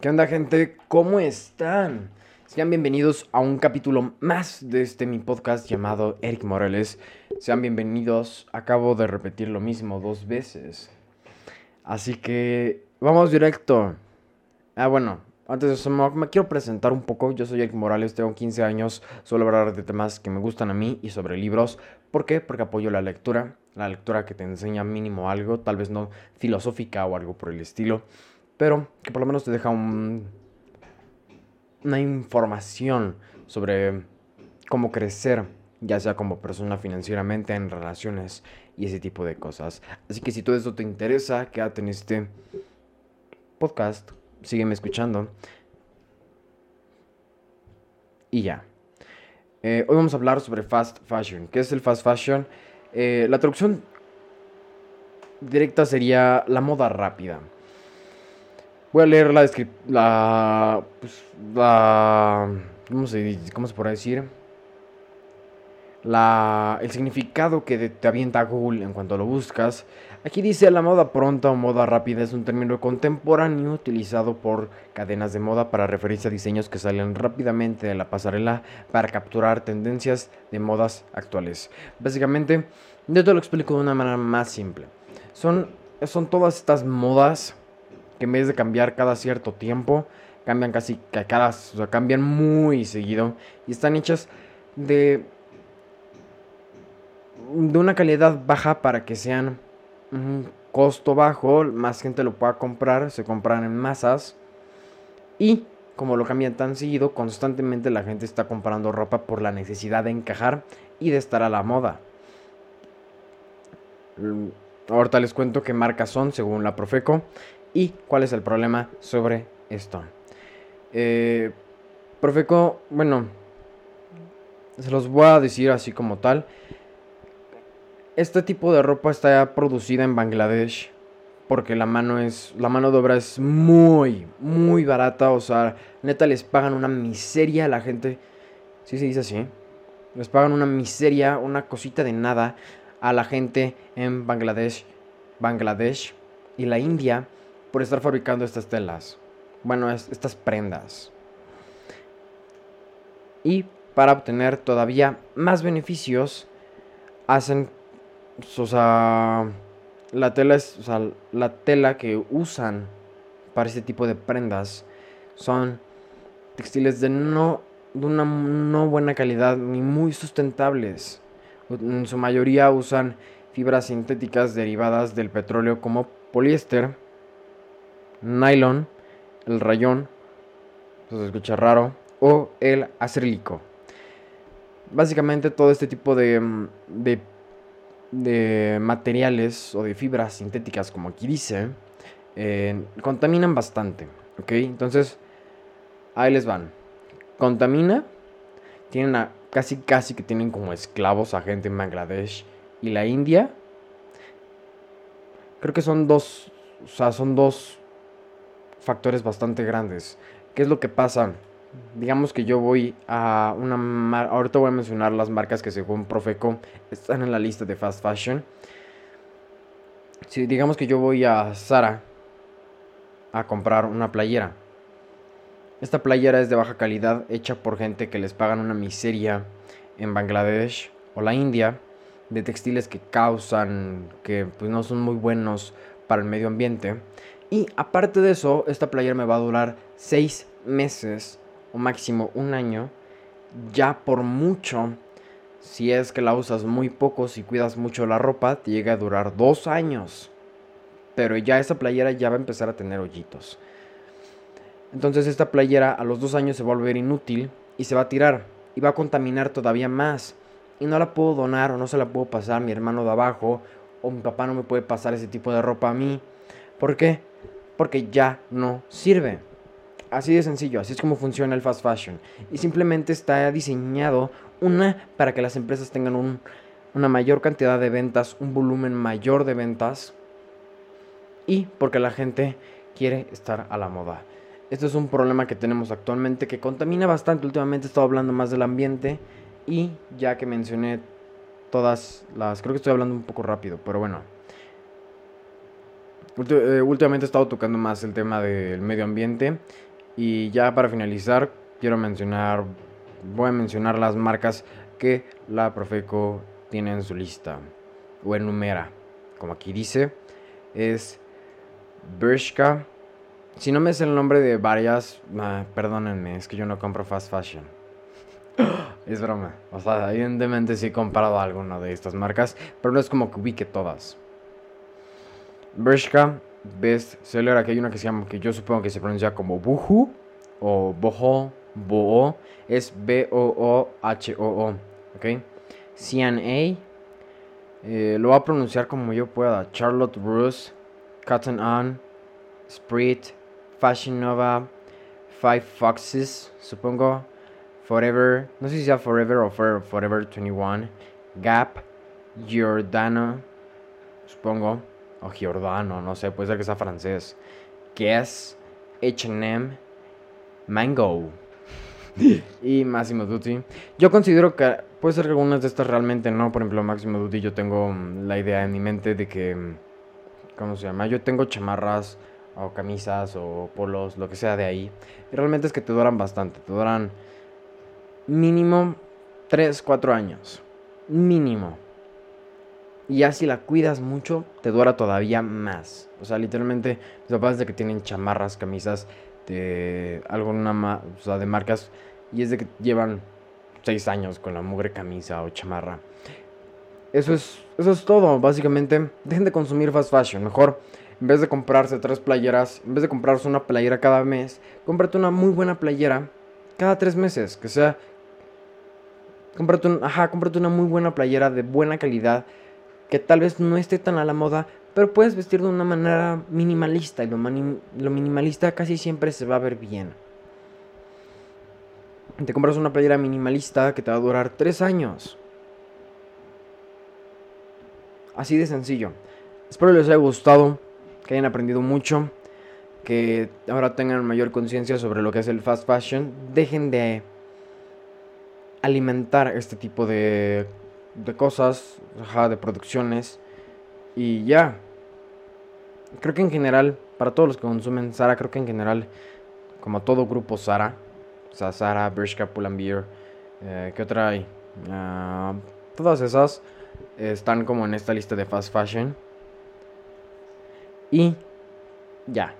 ¿Qué onda gente? ¿Cómo están? Sean bienvenidos a un capítulo más de este mi podcast llamado Eric Morales. Sean bienvenidos. Acabo de repetir lo mismo dos veces. Así que vamos directo. Ah, bueno, antes de eso me quiero presentar un poco. Yo soy Eric Morales, tengo 15 años, suelo hablar de temas que me gustan a mí y sobre libros. ¿Por qué? Porque apoyo la lectura, la lectura que te enseña mínimo algo, tal vez no filosófica o algo por el estilo pero que por lo menos te deja un, una información sobre cómo crecer, ya sea como persona financieramente, en relaciones y ese tipo de cosas. Así que si todo eso te interesa, quédate en este podcast, sígueme escuchando. Y ya. Eh, hoy vamos a hablar sobre fast fashion. ¿Qué es el fast fashion? Eh, la traducción directa sería la moda rápida. Voy a leer la la, pues, la ¿cómo se, cómo se podrá decir? La, el significado que te avienta Google en cuanto lo buscas. Aquí dice la moda pronta o moda rápida es un término contemporáneo utilizado por cadenas de moda para referirse a diseños que salen rápidamente de la pasarela para capturar tendencias de modas actuales. Básicamente, yo te lo explico de una manera más simple. Son, son todas estas modas que en vez de cambiar cada cierto tiempo, cambian casi cada, o sea, cambian muy seguido y están hechas de de una calidad baja para que sean un costo bajo, más gente lo pueda comprar, se compran en masas y como lo cambian tan seguido, constantemente la gente está comprando ropa por la necesidad de encajar y de estar a la moda. Ahorita les cuento qué marcas son según la Profeco y cuál es el problema sobre esto. Eh, Profeco, bueno, se los voy a decir así como tal. Este tipo de ropa está producida en Bangladesh porque la mano es la mano de obra es muy muy barata, o sea, neta les pagan una miseria a la gente. Sí se dice así. Les pagan una miseria, una cosita de nada a la gente en Bangladesh, Bangladesh y la India por estar fabricando estas telas. Bueno, estas prendas. Y para obtener todavía más beneficios, hacen, o sea, la tela es, o sea, la tela que usan para este tipo de prendas son textiles de no, de una no buena calidad ni muy sustentables. En su mayoría usan fibras sintéticas derivadas del petróleo como poliéster nylon, el rayón, se escucha raro, o el acrílico. Básicamente todo este tipo de, mm, de, de, materiales o de fibras sintéticas, como aquí dice, eh, contaminan bastante. ¿Ok? Entonces, ahí les van. Contamina, tienen a, casi casi que tienen como esclavos a gente en Bangladesh y la India. Creo que son dos, o sea, son dos factores bastante grandes. ¿Qué es lo que pasa? Digamos que yo voy a una... Ahorita voy a mencionar las marcas que según Profeco están en la lista de fast fashion. Si digamos que yo voy a Zara a comprar una playera. Esta playera es de baja calidad, hecha por gente que les pagan una miseria en Bangladesh o la India, de textiles que causan, que pues no son muy buenos para el medio ambiente. Y aparte de eso, esta playera me va a durar 6 meses o máximo un año. Ya por mucho, si es que la usas muy poco, si cuidas mucho la ropa, te llega a durar 2 años. Pero ya esa playera ya va a empezar a tener hoyitos. Entonces esta playera a los 2 años se va a volver inútil y se va a tirar. Y va a contaminar todavía más. Y no la puedo donar o no se la puedo pasar a mi hermano de abajo. O mi papá no me puede pasar ese tipo de ropa a mí. ¿Por qué? Porque ya no sirve. Así de sencillo, así es como funciona el fast fashion. Y simplemente está diseñado una para que las empresas tengan una mayor cantidad de ventas, un volumen mayor de ventas y porque la gente quiere estar a la moda. Esto es un problema que tenemos actualmente que contamina bastante. Últimamente he estado hablando más del ambiente y ya que mencioné todas las... Creo que estoy hablando un poco rápido, pero bueno. Eh, últimamente he estado tocando más el tema del medio ambiente Y ya para finalizar, quiero mencionar, voy a mencionar las marcas que la Profeco tiene en su lista o enumera. Como aquí dice, es Bershka. Si no me es el nombre de varias, ah, perdónenme, es que yo no compro fast fashion. es broma. O sea, evidentemente sí he comprado alguna de estas marcas, pero no es como que ubique todas. Bershka, best seller. Aquí hay una que se llama, que yo supongo que se pronuncia como Buhu o Boho, Boho. Es B-O-O-H-O-O. ¿Ok? CNA. Eh, lo voy a pronunciar como yo pueda. Charlotte Russe, Cotton On, Sprit, Fashion Nova, Five Foxes, supongo. Forever, no sé si sea Forever o Forever 21. Gap, Giordano, supongo. O Giordano, no sé, puede ser que sea francés. Guess, HM, Mango y Massimo Duty. Yo considero que puede ser que algunas de estas realmente no. Por ejemplo, Massimo Duty, yo tengo mm, la idea en mi mente de que. Mm, ¿Cómo se llama? Yo tengo chamarras o camisas o polos, lo que sea de ahí. Y realmente es que te duran bastante. Te duran mínimo 3, 4 años. Mínimo. Y ya si la cuidas mucho, te dura todavía más. O sea, literalmente, mis papás de que tienen chamarras, camisas de alguna, o sea, de marcas, y es de que llevan 6 años con la mugre camisa o chamarra. Eso es, eso es todo, básicamente. Dejen de consumir fast fashion. Mejor, en vez de comprarse tres playeras, en vez de comprarse una playera cada mes, cómprate una muy buena playera cada tres meses. Que sea. Cómprate, un, ajá, cómprate una muy buena playera de buena calidad que tal vez no esté tan a la moda, pero puedes vestir de una manera minimalista y lo, minimalista casi siempre se va a ver bien. Te compras una playera minimalista que te va a durar 3 años. Así de sencillo. Espero les haya gustado, que hayan aprendido mucho, que ahora tengan mayor conciencia sobre lo que es el fast fashion. Dejen de alimentar este tipo de de cosas, de producciones. Y ya. Creo que en general, para todos los que consumen Sara, creo que en general, como todo grupo Sara, o sea, Sara, Bershka, Pull&Bear, eh, ¿qué otra hay? Ah, todas esas están como en esta lista de fast fashion. Y ya.